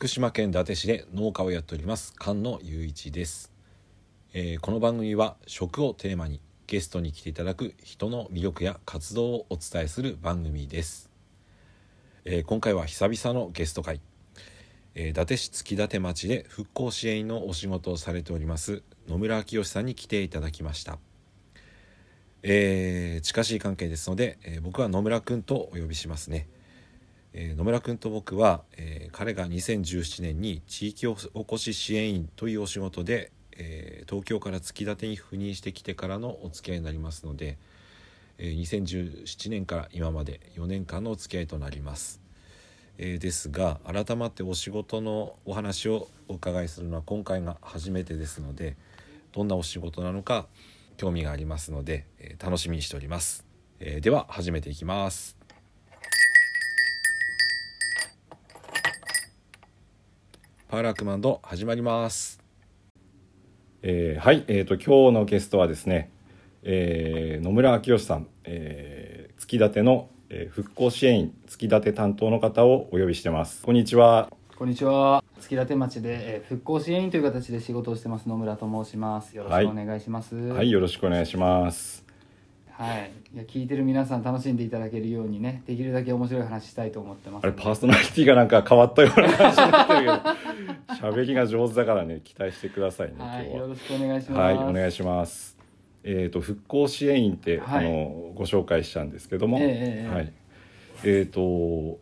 福島県伊達市で農家をやっております菅野雄一です、えーこの番組は食をテーマにゲストに来ていただく人の魅力や活動をお伝えする番組です、えー今回は久々のゲスト会、えー伊達市月立町で復興支援のお仕事をされております野村明義さんに来ていただきました。えー近しい関係ですので、えー僕は野村くんとお呼びしますね。えー野村君と僕は、えー彼が2017年に地域おこし支援員というお仕事で、えー東京から月立に赴任してきてからのお付き合いになりますので、えー2017年から今まで4年間のお付き合いとなります、えーですが改まってお仕事のお話をお伺いするのは今回が初めてですのでどんなお仕事なのか興味がありますので、えー楽しみにしております、えーでは始めていきます。パーラークマンド始まります。えーはい、えー、と今日のゲストはですね、えー野村明義さん、えー、月立の、えー復興支援員月立担当の方をお呼びしてます。こんにちは。こんにちは。月立町で、えー復興支援員という形で仕事をしてます野村と申します。よろしくお願いします。はいよろしくお願いしますはい。いや聞いてる皆さん楽しんでいただけるようにねできるだけ面白い話したいと思ってます。あれパーソナリティがなんか変わったような感じになってるけど 喋りが上手だからね期待してくださいね今はい日は。よろしくお願いします。はいお願いします。えー、と復興支援員って、はい。あのご紹介したんですけども、ええええ。はい。えー、と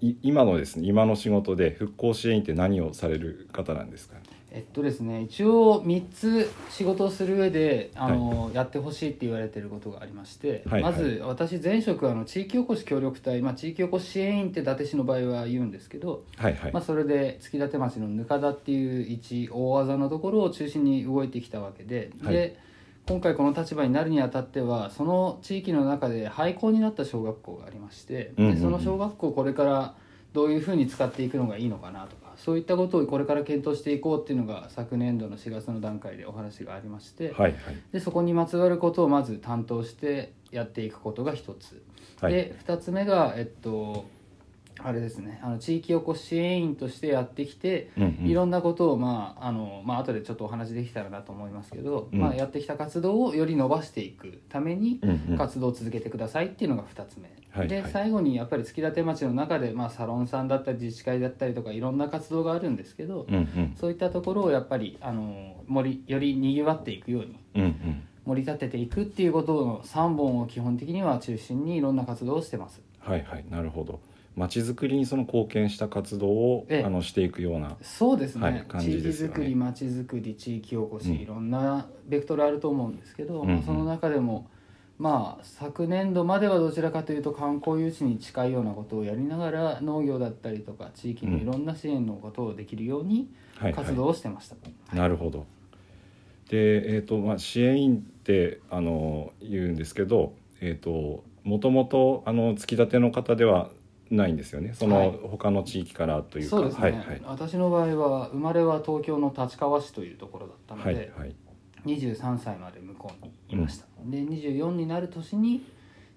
い今のですね今の仕事で復興支援員って何をされる方なんですか？えっとですね一応3つ仕事をする上であの、やってほしいって言われてることがありまして、はいはい。まず私前職はあの地域おこし協力隊、まあ、地域おこし支援員って伊達市の場合は言うんですけど、はいはい、まあ、それで月立町のぬかだっていう一大技のところを中心に動いてきたわけで,、はい。で今回この立場になるにあたってはその地域の中で廃校になった小学校がありまして、うんうんうん。でその小学校をこれからどういうふうに使っていくのがいいのかなとかそういったことをこれから検討していこうっていうのが昨年度の4月の段階でお話がありまして、はいはい。でそこにまつわることをまず担当してやっていくことが一つ、はい。で2つ目がえっとあれですね。あの地域おこし支援員としてやってきて、うんうん。いろんなことをまああのまあ後でちょっとお話できたらなと思いますけど、うん。まあ、やってきた活動をより伸ばしていくためにうんうん。活動を続けてくださいっていうのが2つ目、ではいはい。最後にやっぱり月立町の中で、まあ、サロンさんだったり自治会だったりとかいろんな活動があるんですけど、うんうん。そういったところをやっぱりあの盛りよりにぎわっていくようにうんうん。盛り立てていくっていうことの3本を基本的には中心にいろんな活動をしてます。はいはい。なるほど。まちづくりにその貢献した活動を、ええ。あのしていくようなそうですね,、はい感じですよね。地域づくりまちづくり地域おこし、うん。いろんなベクトルあると思うんですけど、うんうん。まあその中でもまあ昨年度まではどちらかというと観光誘致に近いようなことをやりながら農業だったりとか地域のいろんな支援のことをできるように活動をしてました、なるほど。でえーとまあ、支援員ってあの言うんですけど、えー、ともともとあの突き立ての方ではないんですよね。その、はい。他の地域からというか。そうですね、はいはい。私の場合は生まれは東京の立川市というところだったのはいで、はい。23歳まで向こうにいました、で24になる年に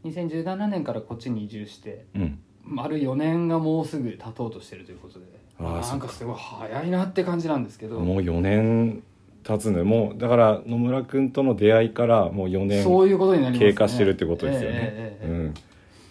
2017年からこっちに移住してうん。丸4年がもうすぐ経とうとしてるということでなんかすごい早いなって感じなんですけど。もう4年経つね。もうだから野村君との出会いからもう4年そういうことになりますね。経過してるってことですよね、ええええええ。うん。い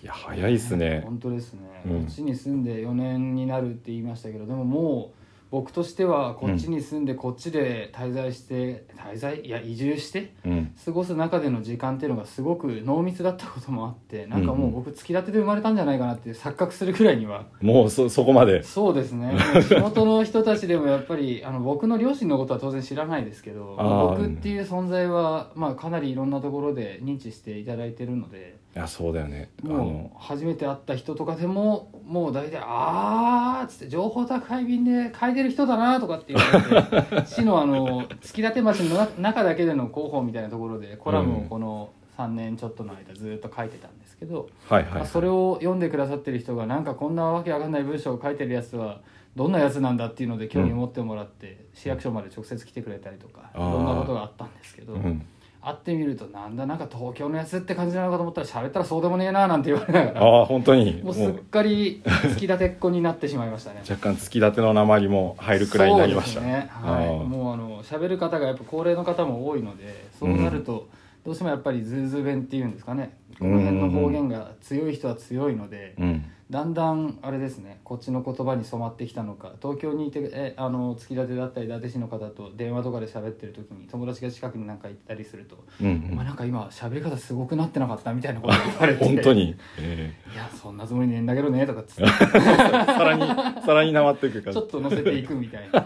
や早いですね。本当ですね、うん。こっちに住んで4年になるって言いましたけどでももう僕としてはこっちに住んでこっちで滞在して滞在いや移住してうん。過ごす中での時間っていうのがすごく濃密だったこともあってなんかもう僕突き立てで生まれたんじゃないかなって錯覚するくらいには。もうそそこまで。そうですね。地元の人たちでもやっぱりあの僕の両親のことは当然知らないですけど僕っていう存在は、まあ、かなりいろんなところで認知していただいてるのでいやそうだよね。あものう初めて会った人とかでももう大体「あー」っつって「情報宅配便で書いてる人だな」とかって言われて 市のあの月立町のな中だけでの広報みたいなところでコラムをこの3年ちょっとの間ずっと書いてたんですけど、はいはい、まあそれを読んでくださってる人がなんかこんなわけわかんない文章を書いてるやつはどんなやつなんだっていうので興味を持ってもらって、市役所まで直接来てくれたりとかいあー。ろんなことがあったんですけど、うん会ってみるとなんだなんか東京のやつって感じなのかと思ったら喋ったらそうでもねえななんて言われながら。ああ本当に。もうすっかり突き立てっ子になってしまいましたね。若干突き立ての鉛も入るくらいになりました。ね、はい、もうあの喋る方がやっぱ高齢の方も多いのでそうなると、どうしてもやっぱりズーズー弁っていうんですかね。この辺の方言が強い人は強いので、うんだんだんあれですねこっちの言葉に染まってきたのか。東京にいてえあの突き立てだったり伊達市の方と電話とかで喋ってる時に友達が近くになんか行ったりすると「うんうん。お前なんか今喋り方すごくなってなかった?」みたいなこと言われて。本当に、えいやそんなつもりねえんだけどね」とかっつって。えさらにさらになまっていく感じ。ちょっと乗せていくみたいな。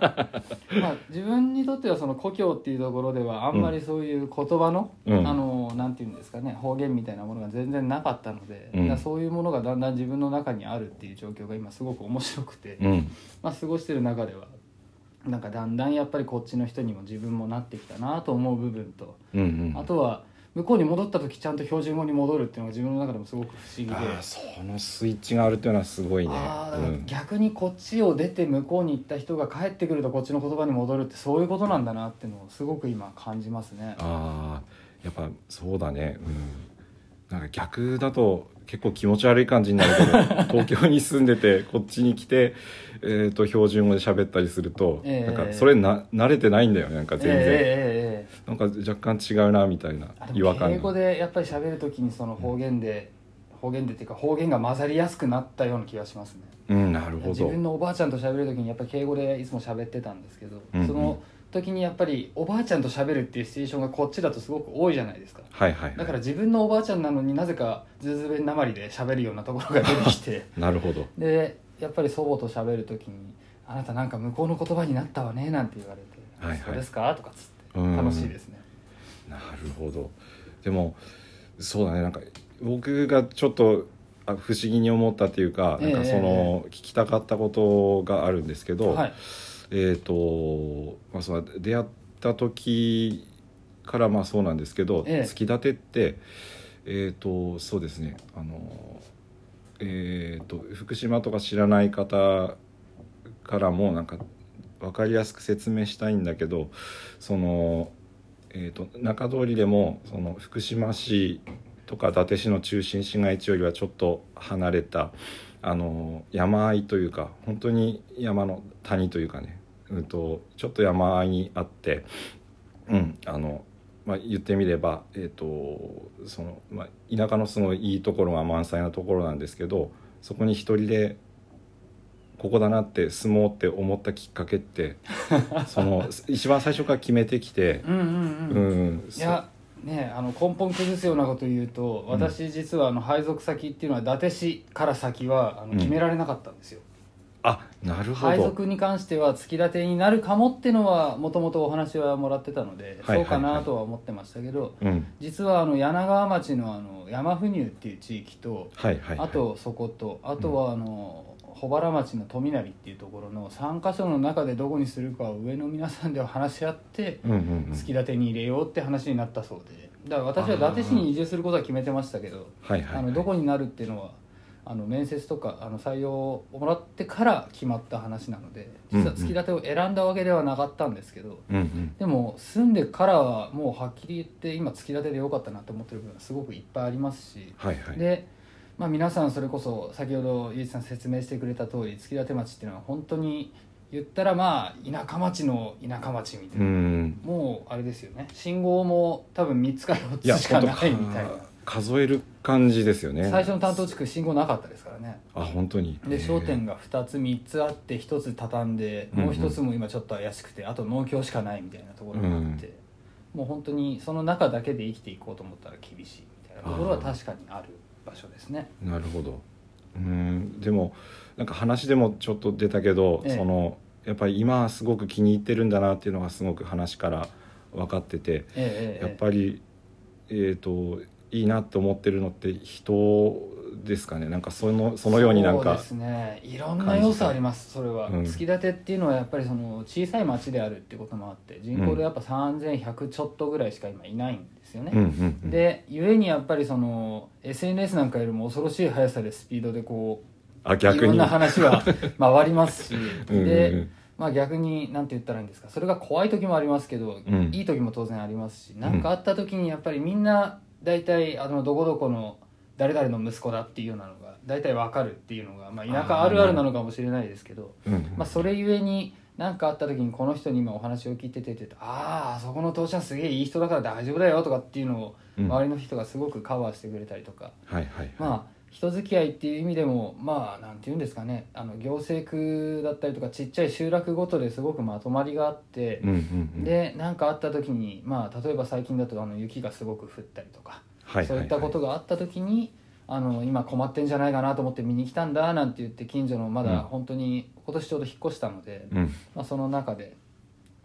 まあ自分にとってはその故郷っていうところではあんまりそういう言葉の、うん。あのなんていうんですかね方言みたいなものが全然なかったので、うん。そういうものがだんだん自分の中にあるっていう状況が今すごく面白くて、うん。まあ、過ごしてる中ではなんかだんだんやっぱりこっちの人にも自分もなってきたなと思う部分と、うんうん。あとは向こうに戻った時ちゃんと標準語に戻るっていうのが自分の中でもすごく不思議で。そのスイッチがあるっていうのはすごいね。逆にこっちを出て向こうに行った人が帰ってくるとこっちの言葉に戻るってそういうことなんだなっていうのをすごく今感じますね。ああやっぱそうだね。うん。なんか逆だと結構気持ち悪い感じになるけど 東京に住んでてこっちに来て、えー、と標準語で喋ったりすると、ええ。なんかそれな慣れてないんだよねなんか全然、ええええええ。なんか若干違うなみたいな違和感敬語でやっぱり喋る時にその方言で、方言でっていうか方言が混ざりやすくなったような気がしますね。うんなるほど。自分のおばあちゃんと喋る時にやっぱり敬語でいつも喋ってたんですけど、うんうん。その時にやっぱりおばあちゃんと喋るっていうシチュエーションがこっちだとすごく多いじゃないですか。はいはい、だからは自分のおばあちゃんなのになぜかズーズー弁なまりで喋るようなところが出てきて。い、なるほど。でやっぱり祖母と喋る時に「あなたなんか向こうの言葉になったわね」なんて言われて「はいはい。そうですか?」とかっつって。うん。楽しいですね。なるほど。でもそうだね。なんか僕がちょっとあ不思議に思ったっていうか、ええなんかその聞きたかったことがあるんですけど、はいえっ、と、まあ、その出会った時からまあそうなんですけど、ええ。突き立てってえっ、とそうですねあのえっ、と福島とか知らない方からもなんか分かりやすく説明したいんだけどその、えー、と中通りでもその福島市とか伊達市の中心市街地よりはちょっと離れたあの山あいというか本当に山の谷というかね、うん、とちょっと山あいにあって、うんあのまあ、言ってみれば、えーとそのまあ、田舎のすごいいいところが満載なところなんですけどそこに一人でここだなって住もうって思ったきっかけって その一番最初から決めてきてう、んうんううん。ん、いやねあの根本崩すようなこと言うと私実はあの配属先っていうのは伊達市から先はあのうん。決められなかったんですよ、あなるほど。配属に関しては突き立てになるかもっていうのはもともとお話はもらってたので、はいはいはい。そうかなとは思ってましたけどうん。実はあの柳川町のあの山府入っていう地域とはいはいはい。あとそことあとはあの保原町の富成っていうところの3か所の中でどこにするかを上の皆さんでは話し合ってうんうんうん。突き立てに入れようって話になったそうで。だから私は伊達市に移住することは決めてましたけどはいはい。あのどこになるっていうのはあの面接とかあの採用をもらってから決まった話なので実は突き立てを選んだわけではなかったんですけど、うんうん。でも住んでからはもうはっきり言って今突き立てでよかったなと思ってる部分はすごくいっぱいありますし、はいはい。で、まあ、皆さんそれこそ先ほどゆうじさん説明してくれた通り突き立て町っていうのは本当に言ったらまあ田舎町の田舎町みたいうな、ん。もうあれですよね。信号も多分3つかい4やつしか本ないみたいな。当数える感じですよね。最初の担当地区信号なかったですからね。あ本当に。で商店が2つ3つあって1つ畳ん。でもう1つも今ちょっと怪しくてあと農協しかないみたいなところがあって、もう本当にその中だけで生きていこうと思ったら厳しいみたいなところは確かにある場所ですね。なるほど。うん。でもなんか話でもちょっと出たけど、ええ。そのやっぱり今はすごく気に入ってるんだなっていうのがすごく話から分かっててえやっぱりえっ、といいなって思ってるのって人ですかね。なんかそのそのようになんかそうですね。いろんな要素ありますそれは、うん。突き立てっていうのはやっぱりその小さい町であるってこともあって人口でやっぱ3100ちょっとぐらいしか今いないんですよね、うんうんうん。で故にやっぱりその SNS なんかよりも恐ろしい速さでスピードでこういろんあ逆にな話は回りますし。うんうんで、まあ逆に何て言ったらいいんですか。それが怖い時もありますけど、うん。いい時も当然ありますし何かあった時にやっぱりみんな大体あのどこどこの誰々の息子だっていうようなのが大体わかるっていうのが、まあ、田舎あるあるなのかもしれないですけどうん。まあ、それゆえに何かあった時にこの人に今お話を聞いてててあああそこの父ちゃんすげえいい人だから大丈夫だよとかっていうのをうん。周りの人がすごくカバーしてくれたりとか、はいはいまあ人付き合いっていう意味でもまあなんて言うんですかね。あの行政区だったりとかちっちゃい集落ごとですごくまとまりがあってうん、うんうん。で何かあった時にまあ例えば最近だとあの雪がすごく降ったりとか、はいそういったことがあった時にあの今困ってんじゃないかなと思って見に来たんだなんて言って近所のまうん。だ本当に今年ちょうど引っ越したので、うん。まあ、その中で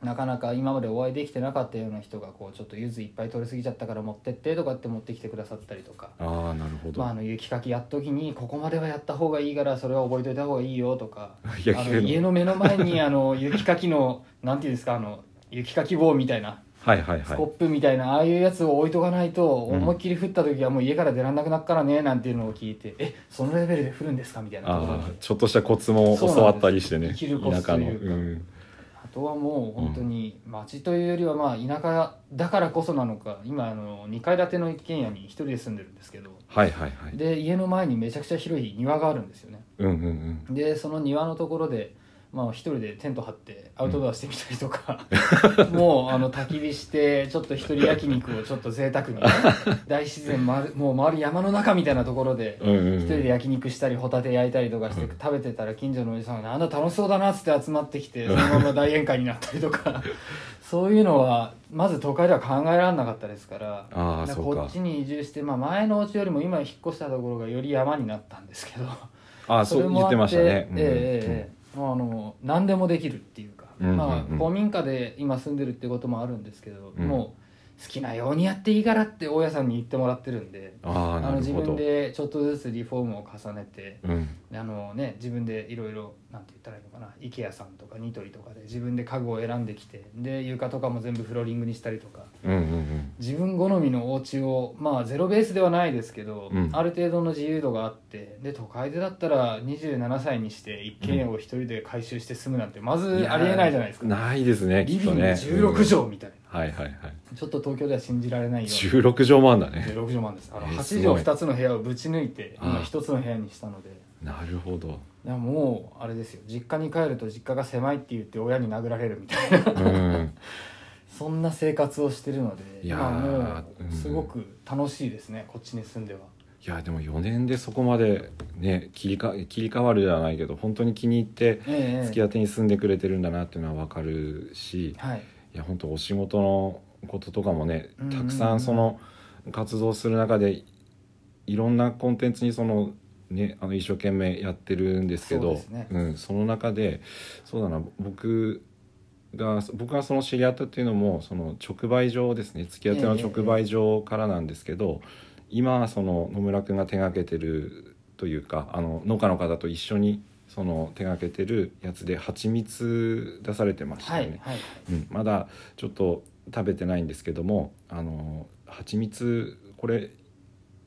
なかなか今までお会いできてなかったような人がこうちょっと柚子いっぱい取りすぎちゃったから持ってってとかって持ってきてくださったりとか、ああなるほど、まあ、あの雪かきやっときにここまではやった方がいいからそれは覚えといた方がいいよとか あの家の目の前にあの雪かきのなんていうんですかあの雪かき棒みたいなはいはいはい。スコップみたいなああいうやつを置いとかないとうん。思いっきり降った時はもう家から出られなくなるからねなんていうのを聞いて えそのレベルで降るんですかみたいな。ちょっとしたコツも教わったりしてねそうなんです生きるコツ田舎のというかうん。あとはもう本当に町というよりはまあ田舎だからこそなのか今あの2階建ての一軒家に一人で住んでるんですけどはいはいはい。で家の前にめちゃくちゃ広い庭があるんですよね。うんうんうん。でその庭のところでまあ一人でテント張ってアウトドアしてみたりとか、もうあの焚き火してちょっと一人焼肉をちょっと贅沢にね 大自然まるもう周り山の中みたいなところでうんうんうん。一人で焼肉したりホタテ焼いたりとかしてうん。食べてたら近所のおじさんが「なんだ楽しそうだな」っつって集まってきてそのまま大宴会になったりとか。そういうのはまず都会では考えられなかったですからかこっちに移住して、まあ、前のお家よりも今引っ越したところがより山になったんですけど。ああそう言ってましたね。うんええええええ。まああの何でもできるっていうか、まあ、古民家で今住んでるってこともあるんですけど、うん。もう好きなようにやっていいからって大家さんに言ってもらってるんであの自分でちょっとずつリフォームを重ねてうん。あの、ね、自分でいろいろなんて言ったらいいのかな IKEA さんとかニトリとかで自分で家具を選んできてで床とかも全部フローリングにしたりとかうんうんうん。自分好みのお家をまあゼロベースではないですけど、うん。ある程度の自由度があってで都会でだったら27歳にして一軒家を一人で改修して住むなんてまずありえないじゃないですか、ないですねきリビングっとね16畳みたいな、うんはいはいはい。ちょっと東京では信じられないよう16畳もあんだなね16畳なんです。あのえー8すごい畳2つの部屋をぶち抜いて今ああ1つの部屋にしたので。なるほど。いやもうあれですよ。実家に帰ると実家が狭いって言って親に殴られるみたいな。うん。そんな生活をしてるのでいやもうんうすごく楽しいですね、こっちに住んでは。いやでも4年でそこまでね切りか切り替わるじゃないけど本当に気に入ってええ。付き合ってに住んでくれてるんだなっていうのは分かるしはいいや本当お仕事のこととかもねたくさんその活動する中でいろんなコンテンツにそのねあの一生懸命やってるんですけどそね。うん、その中でそうだな僕が僕がその知り合ったっていうのもその直売所ですね付き合っての直売所からなんですけど、今その野村君が手がけてるというかあの農家の方と一緒にその手がけてるやつで蜂蜜出されてましたよね。はいはい。うん、まだちょっと食べてないんですけどもあの蜂蜜これ、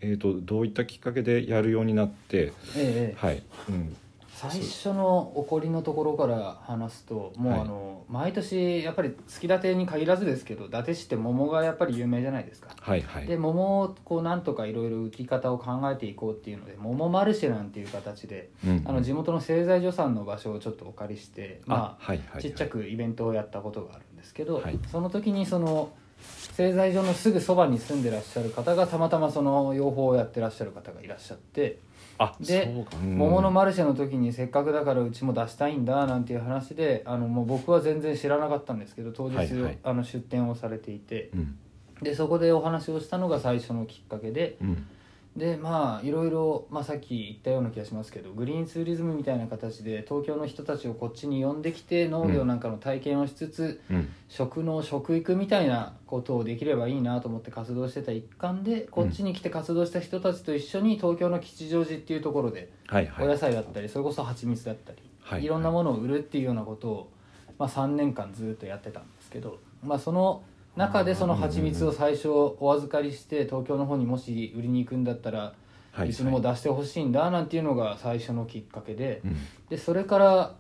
えー、とどういったきっかけでやるようになってええええ。はい、うん、最初の起こりのところから話すともうはい。あの、毎年やっぱりつきたてに限らずですけど伊達市って桃がやっぱり有名じゃないですか。はいはい。で桃をこうなんとかいろいろ売り方を考えていこうっていうので桃マルシェなんていう形でうんあの地元の製材所さんの場所をちょっとお借りしてまあはいはいはい。ちっちゃくイベントをやったことがあるんですけど、はい。その時にその製材所のすぐそばに住んでらっしゃる方がたまたまその養蜂をやってらっしゃる方がいらっしゃってあでうん。桃のマルシェの時にせっかくだからうちも出したいんだなんていう話であのもう僕は全然知らなかったんですけど当日、はいはい。あの出店をされていて。うん。でそこでお話をしたのが最初のきっかけでうんでまあいろいろ、まあ、さっき言ったような気がしますけどグリーンツーリズムみたいな形で東京の人たちをこっちに呼んできて農業なんかの体験をしつつ、うん。食の食育みたいなことをできればいいなと思って活動してた一環でこっちに来て活動した人たちと一緒に東京の吉祥寺っていうところでお野菜だったりそれこそ蜂蜜だったり、はいい。ろんなものを売るっていうようなことを、まあ、3年間ずっとやってたんですけど、まあ、その中でその蜂蜜を最初お預かりして東京の方にもし売りに行くんだったらはい。うちにも出してほしいんだなんていうのが最初のきっかけでうん。でそれから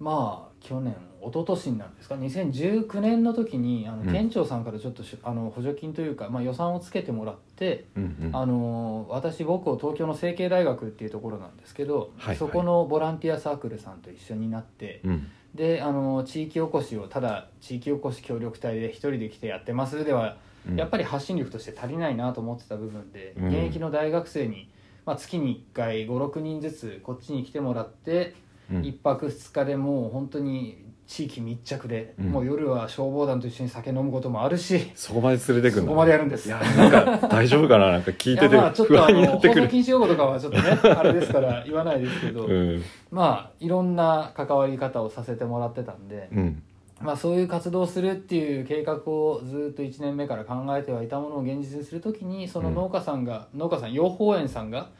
まあ去年一昨年になるんですか？2019年の時にあのうん。県庁さんからちょっとしあの補助金というか、まあ、予算をつけてもらって、あの私僕を東京の成蹊大学っていうところなんですけど、はい。そこのボランティアサークルさんと一緒になって、うんであの地域おこしをただ地域おこし協力隊で一人で来てやってますでは、うん。やっぱり発信力として足りないなと思ってた部分で、うん。現役の大学生に、まあ、月に1回56人ずつこっちに来てもらって、うん。1泊2日でもう本当に地域密着で、うん。もう夜は消防団と一緒に酒飲むこともあるしそこまで連れてくんだそこまでやるんです。いやなんか大丈夫かな？なんか聞いてていやまあちょっ不とあの安になってくる。禁止用語とかはちょっとねあれですから言わないですけど、うん。まあいろんな関わり方をさせてもらってたんで、うん。まあ、そういう活動をするっていう計画をずっと1年目から考えてはいたものを現実にするときにその農家さんが、農家さん養蜂園さんが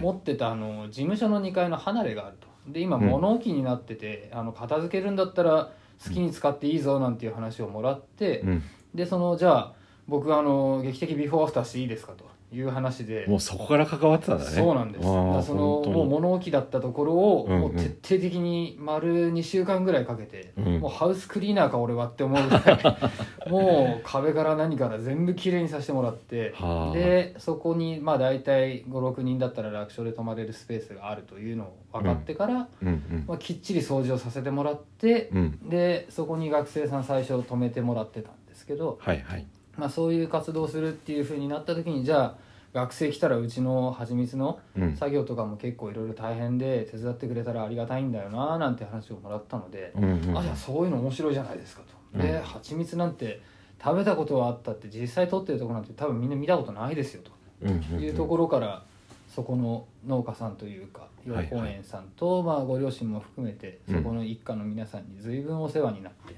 持ってたあの事務所の2階の離れがあるとで今うん。物置になってて、あの片付けるんだったら好きに使っていいぞなんていう話をもらって、うん。でそのじゃあ僕あの劇的ビフォーアフターしていいですかという話で。もうそこから関わってたんだね。そうなんです。そのもう物置だったところを、うん。うんもう徹底的に丸2週間ぐらいかけて、うん。もうハウスクリーナーか俺はって思うぐらい もう壁から何から全部きれいにさせてもらってはあ。でそこにまあ大体56人だったら楽勝で泊まれるスペースがあるというのを分かってから、うんうんまあ、きっちり掃除をさせてもらって、うん。でそこに学生さん最初泊めてもらってたんですけど、はいはいまあ、そういう活動をするっていうふうになった時にじゃあ学生来たらうちのはちみつのうん。作業とかも結構いろいろ大変で手伝ってくれたらありがたいんだよななんて話をもらったので、うんうんあじゃあそういうの面白いじゃないですかと。でうん。蜂蜜なんて食べたことはあったって実際取ってるとこなんて多分みんな見たことないですよと。いうところからそこの農家さんというか養はい。蜂園さんとまあご両親も含めてうん。そこの一家の皆さんに随分お世話になって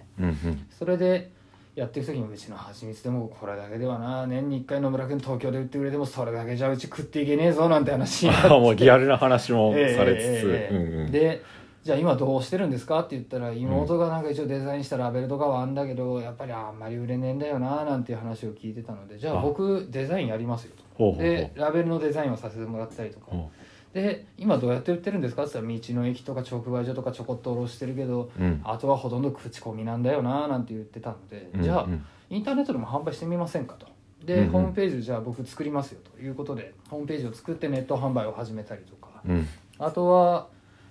それでやっていく時にうちの蜂蜜でもこれだけではな年に1回野村君東京で売ってくれてもそれだけじゃうち食っていけねえぞなんて話になって。もうリアルな話もええされつつ、でじゃあ今どうしてるんですかって言ったら妹がなんか一応デザインしたラベルとかはあんだけどやっぱりあんまり売れねえんだよななんていう話を聞いてたのでじゃああ僕デザインやりますよと。ほうほうほう。でラベルのデザインをさせてもらったりとか。ほで今どうやって売ってるんですかって言ったら道の駅とか直売所とかちょこっと卸してるけどううん。あとはほとんど口コミなんだよななんて言ってたので、うんじゃあうんインターネットでも販売してみませんかと。で、うんうん。ホームページをじゃあ僕作りますよということでホームページを作ってネット販売を始めたりとか。うん。あとは、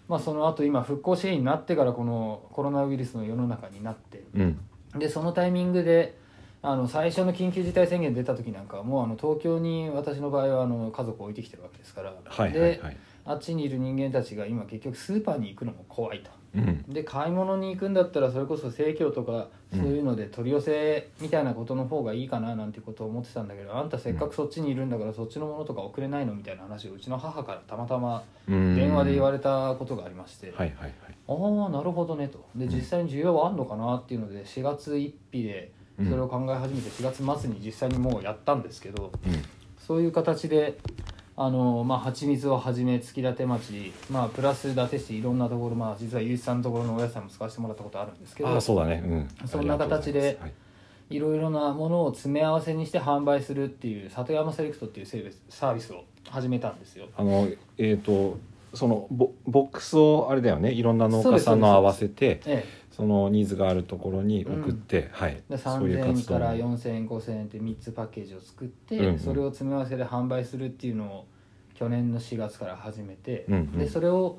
まあ、その後今復興支援になってからこのコロナウイルスの世の中になって。うん。でそのタイミングであの最初の緊急事態宣言出た時なんかはもうあの東京に私の場合はあの家族を置いてきてるわけですから、はいはいではい。あっちにいる人間たちが今結局スーパーに行くのも怖いと。うん。で買い物に行くんだったらそれこそ生協とかそういうので取り寄せみたいなことの方がいいかななんてことを思ってたんだけどあんたせっかくそっちにいるんだからそっちのものとか送れないのみたいな話をうちの母からたまたまうん。電話で言われたことがありまして、はいはいはい。ああなるほどねと。で実際に需要はあんのかなっていうので4月1日でそれを考え始めて4月末に実際にもうやったんですけどうん。そういう形であのまあ蜂蜜をはじめ月立町まあプラス伊達市いろんなところまあ実は結城さんのところのお野菜も使わせてもらったことあるんですけどそうだね。うん。そんな形でいろいろなものを詰め合わせにして販売するっていう里山セレクトっていうセーサービスを始めたんですよ。あのえっ、とそのボボックスをあれだよね。いろんな農家さんの合わせてえそのニーズがあるところに送って、はい。え、でそういう3000円からも4000円5000円って3つパッケージを作って、うん。うんそれを詰め合わせで販売するっていうのを去年の4月から始めて、うんうん。でそれを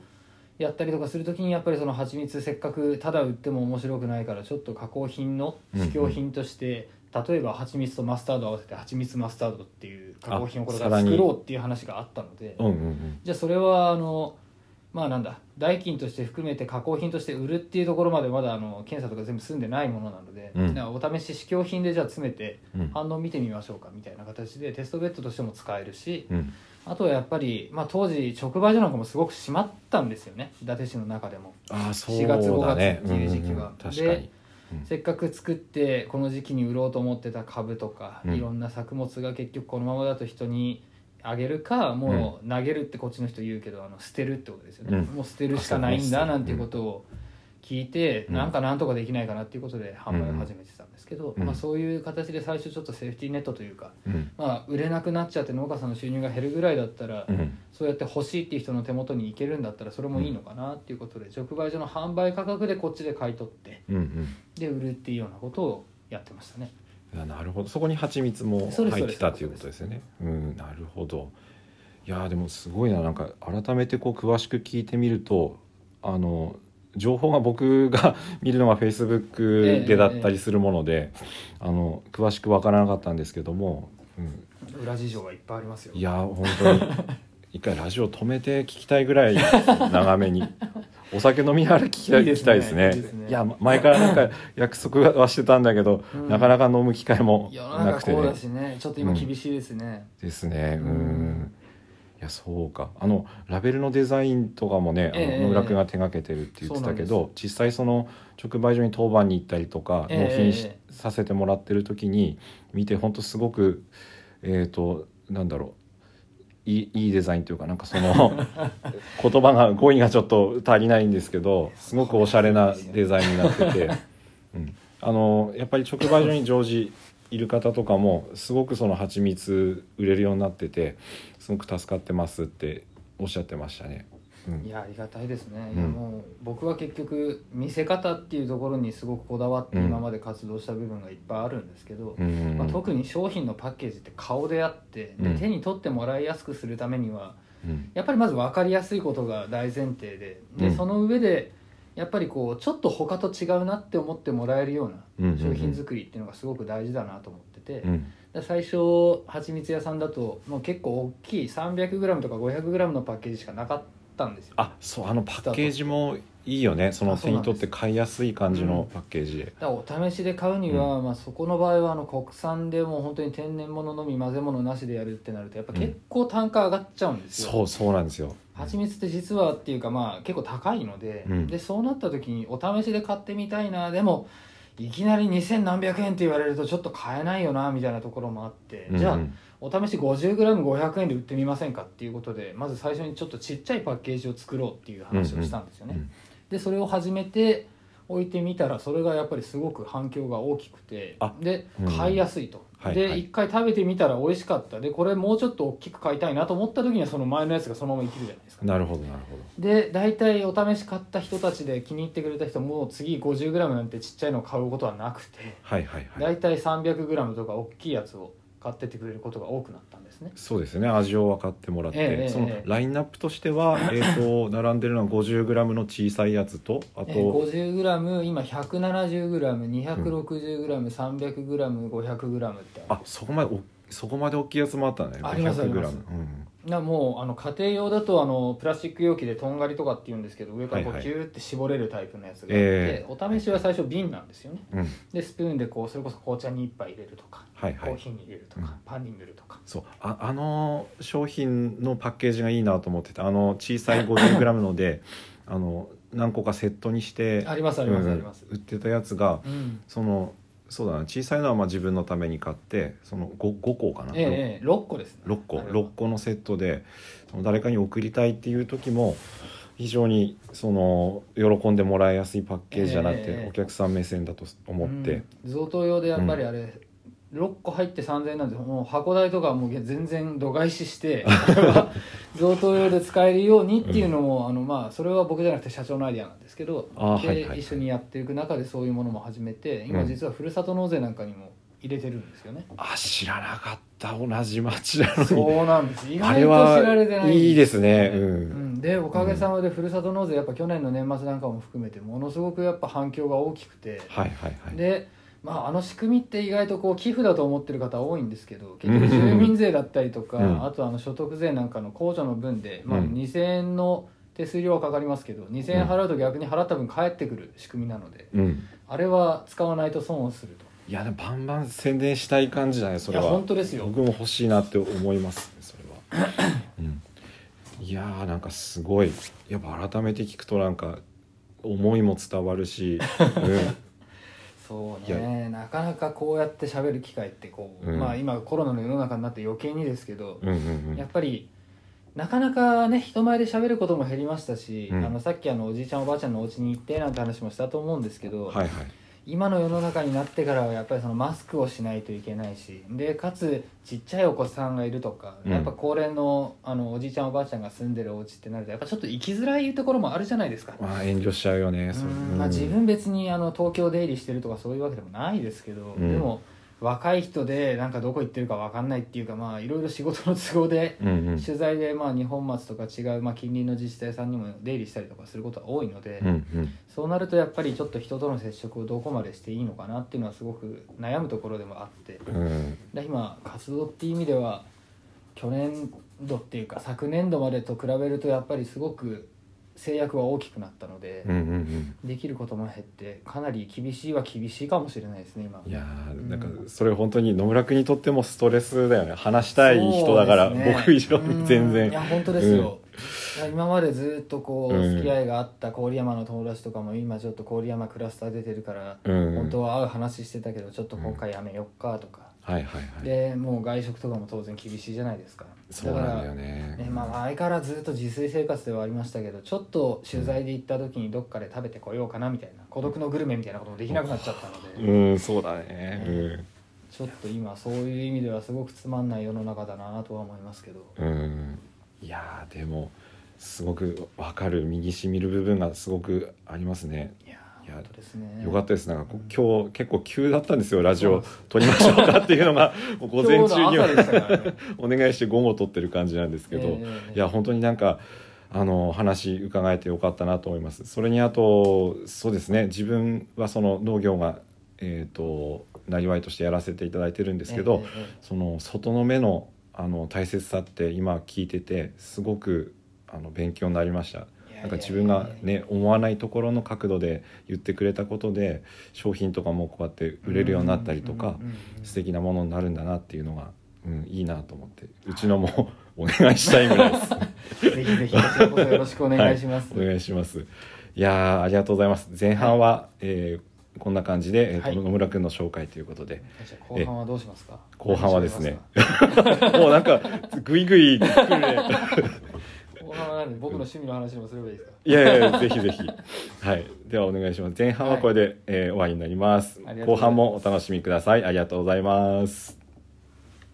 やったりとかする時にやっぱりその蜂蜜せっかくただ売っても面白くないからちょっと加工品の試供品として、例えば蜂蜜とマスタードを合わせて蜂蜜マスタードっていう加工品をこれから作ろうっていう話があったので、うんうんうん。じゃあそれはあのまあなんだ代金として含めて加工品として売るっていうところまでまだあの検査とか全部済んでないものなので、うん。お試し試供品でじゃあ詰めてうん。反応見てみましょうかみたいな形でテストベッドとしても使えるしうん。あとはやっぱり、まあ、当時直売所なんかもすごく閉まったんですよね。伊達市の中でも。ああそう4月5だね月っていう時期は。んんん。確かに。でせっかく作ってこの時期に売ろうと思ってた株とか、うん。いろんな作物が結局このままだと人にあげるかもう投げるってこっちの人言うけどあの捨てるってことですよね、うん。もう捨てるしかないんだなんていうことを聞いて、うん。なんかなんとかできないかなっていうことで販売を始めてたんですけど、うん。まあ、そういう形で最初ちょっとセーフティーネットというか、うん。まあ、売れなくなっちゃって農家さんの収入が減るぐらいだったら、うん。そうやって欲しいっていう人の手元に行けるんだったらそれもいいのかなっていうことで、直売所の販売価格でこっちで買い取ってうんうん。で売るっていうようなことをやってましたね。なるほど。そこに蜂蜜も入ってたっていうことですよね。うんなるほど。いやーでもすごいな。なんか改めてこう詳しく聞いてみるとあの情報が僕が 見るのがフェイスブックでだったりするもので、あの詳しく分からなかったんですけども、うん、裏事情はいっぱいありますよ。いやー本当に 一回ラジオ止めて聞きたいぐらい長めに。お酒飲みながら聞きたいいいですね。聞きたいですね。いや前からなんか約束はしてたんだけど、うん。なかなか飲む機会もなくてね。中こうだしね。ちょっと今厳しいですね、ですね。ううん。んいやそうか。あのラベルのデザインとかもね、ええあの野村君が手掛けてるって言ってたけど実際その直売所に当番に行ったりとかええ納品し、えさせてもらってる時に見て本当すごくえっ、となんだろういいいいデザインというかなんかその 言葉が語彙がちょっと足りないんですけどすごくおしゃれなデザインになってて、うん、あのやっぱり直売所に常時いる方とかもすごくその蜂蜜売れるようになっててすごく助かってますっておっしゃってましたね。うん。いやありがたいですね、うん。いやもう僕は結局見せ方っていうところにすごくこだわってうん。今まで活動した部分がいっぱいあるんですけど、うんまあ、特に商品のパッケージって顔であって、でうん。手に取ってもらいやすくするためにはうん。やっぱりまず分かりやすいことが大前提でで、うん。その上でやっぱりこうちょっと他と違うなって思ってもらえるようなん商品作りっていうのがすごく大事だなと思ってて、最初蜂蜜屋さんだともう結構大きい 300g とか 500g のパッケージしかなかったんですよ。あそうあのパッケージもいいよね。その手に取って買いやすい感じのパッケージ。で。だからお試しで買うには、まあ、そこの場合はあの国産でもう本当に天然物のみ混ぜ物なしでやるってなるとやっぱ結構単価上がっちゃうんですよ、そうそうなんですよ。蜂蜜って実はっていうかまあ結構高いので,、うん。でそうなった時にお試しで買ってみたいな。でもいきなり2000何百円って言われるとちょっと買えないよなみたいなところもあって、じゃあうんうんお試し 50g500 円で売ってみませんかっていうことでまず最初にちょっとちっちゃいパッケージを作ろうっていう話をしたんですよね、うんでそれを始めて置いてみたらそれがやっぱりすごく反響が大きくてあでうん。買いやすいと、はいはい。で一回食べてみたら美味しかった。でこれもうちょっと大きく買いたいなと思った時にはその前のやつがそのまま生きるじゃないですか。なるほどなるほど。で大体お試し買った人たちで気に入ってくれた人もう次 50g なんてちっちゃいのを買うことはなくてはいはいはい。大体 300g とか大きいやつを買ってってくれることが多くなったんですね。そうですね。味を分かってもらって、ええそのええ。ラインナップとしては、えー、と並んでるのは 50g の小さいやつとあと、えー 50g 今 170g260g300g500g ってああそこまでおそこまで大きいやつもあったね。ありますあります。500g うんなもうあの家庭用だとあのプラスチック容器でとんがりとかっていうんですけど上からこうはいはい。ギューって絞れるタイプのやつがあって、えお試しは最初瓶なんですよね。うん。でスプーンでこうそれこそ紅茶に一杯入れるとか、はいはい。コーヒーに入れるとか、うん。パンに塗るとか。そう。ああの商品のパッケージがいいなと思っててあの小さい 50g ので あの何個かセットにしてありますありますうんあります。売ってたやつがうん。そのそうだな。小さいのはまあ自分のために買ってその 5, 5個かな、ええええ6個ですね。6個。あれは。6個のセットでその誰かに送りたいっていう時も非常にその喜んでもらいやすいパッケージじゃなくて、ええ。お客さん目線だと思って、うん。贈答用でやっぱりあれ、6個入って3000円なんでもう箱代とかはもう全然度外視して 贈答用で使えるようにっていうのも、あのまあそれは僕じゃなくて社長のアイデアなんですけどで、はいはいはい。一緒にやっていく中でそういうものも始めて今うん。実はふるさと納税なんかにも入れてるんですよね、あ知らなかった。同じ町なのに。そうなんです。意あ外と知られてない。んいいですね。うん。うん。でおかげさまでふるさと納税やっぱ去年の年末なんかも含めてものすごくやっぱ反響が大きくて、はいはいはい。で、まあ、あの仕組みって意外とこう寄付だと思ってる方多いんですけど結局住民税だったりとか、うん。あとあの所得税なんかの控除の分で、まあ、うん。2000円の手数料はかかりますけど2000円払うと逆に払った分返ってくる仕組みなので、うん。あれは使わないと損をすると。いやでもバンバン宣伝したい感じじゃないそれは。いや本当ですよ。僕も欲しいなって思いますねそれは、うん、いやーなんかすごい。やっぱ改めて聞くとなんか思いも伝わるし、そういねなかなかこうやって喋る機会ってこう、うん。まあ今コロナの世の中になって余計にですけど、うん、うんうんうん。やっぱりなかなかね人前で喋ることも減りましたし、うん。あのさっきあのおじいちゃんおばあちゃんのお家に行ってなんて話もしたと思うんですけど、はいはい今の世の中になってからはやっぱりそのマスクをしないといけないしでかつちっちゃいお子さんがいるとか、うん。やっぱ高齢のあのおじいちゃんおばあちゃんが住んでるお家ってなるとやっぱちょっと生きづらいところもあるじゃないですか。まあ遠慮しちゃうよねそううん。まあ、自分別にあの東京出入りしてるとかそういうわけでもないですけど、うん。でも若い人でなんかどこ行ってるか分かんないっていうかまあいろいろ仕事の都合でうんうん。取材でまあ二本松とか違うまあ近隣の自治体さんにも出入りしたりとかすることは多いので、うんうん。そうなるとやっぱりちょっと人との接触をどこまでしていいのかなっていうのはすごく悩むところでもあってうん。で今活動っていう意味では去年度っていうか昨年度までと比べるとやっぱりすごく制約は大きくなったので、うんうんうん。できることも減ってかなり厳しいは厳しいかもしれないですね今。いやーなんかうん。それ本当に野村君にとってもストレスだよね。話したい人だから、ね僕以上に全うん。い然。や本当ですよ、いや今までずっとこううん。付き合いがあった郡山の友達とかも今ちょっと郡山クラスター出てるから、うん。本当は会う話してたけどちょっと今回やめよっかとか、はいはいはい。でもう外食とかも当然厳しいじゃないですか。そうなんだよね。ねまあ、相変わらずずっと自炊生活ではありましたけどちょっと取材で行った時にどっかで食べてこようかなみたいな孤独のグルメみたいなこともできなくなっちゃったので、うんそうだね。うんちょっと今そういう意味ではすごくつまんない世の中だなとは思いますけど。うん。いやーでもすごくわかる。身にしみる部分がすごくありますね。いや本当ですね。よかったです。なんかこ今日結構急だったんですよラジオ撮りましょうかっていうのが午前中には。ね。お願いして午後撮ってる感じなんですけど、ええいや本当になんかあの話伺えてよかったなと思います。それにあとそうですね自分はその農業がえっ、となりわいとしてやらせていただいてるんですけど、ええええ。その外の目のあの大切さって今聞いててすごくあの勉強になりましたなんか自分がね思わないところの角度で言ってくれたことで商品とかもこうやって売れるようになったりとか素敵なものになるんだなっていうのが、うん、いいなと思ってうちのも お願いしたいぐらいです。ぜひぜひこちらこそよろしくお願いします、お願いします。いやーありがとうございます。前半は、えーこんな感じで、えーとはい野村君の紹介ということで、後半はどうしますか？後半はですね もうなんかぐいぐい来るね。か後半は何僕の趣味の話でもすればいいですか？いやいやぜひぜひ。はい。ではお願いします。前半はこれで、えー終わりになります後半もお楽しみください。ありがとうございます。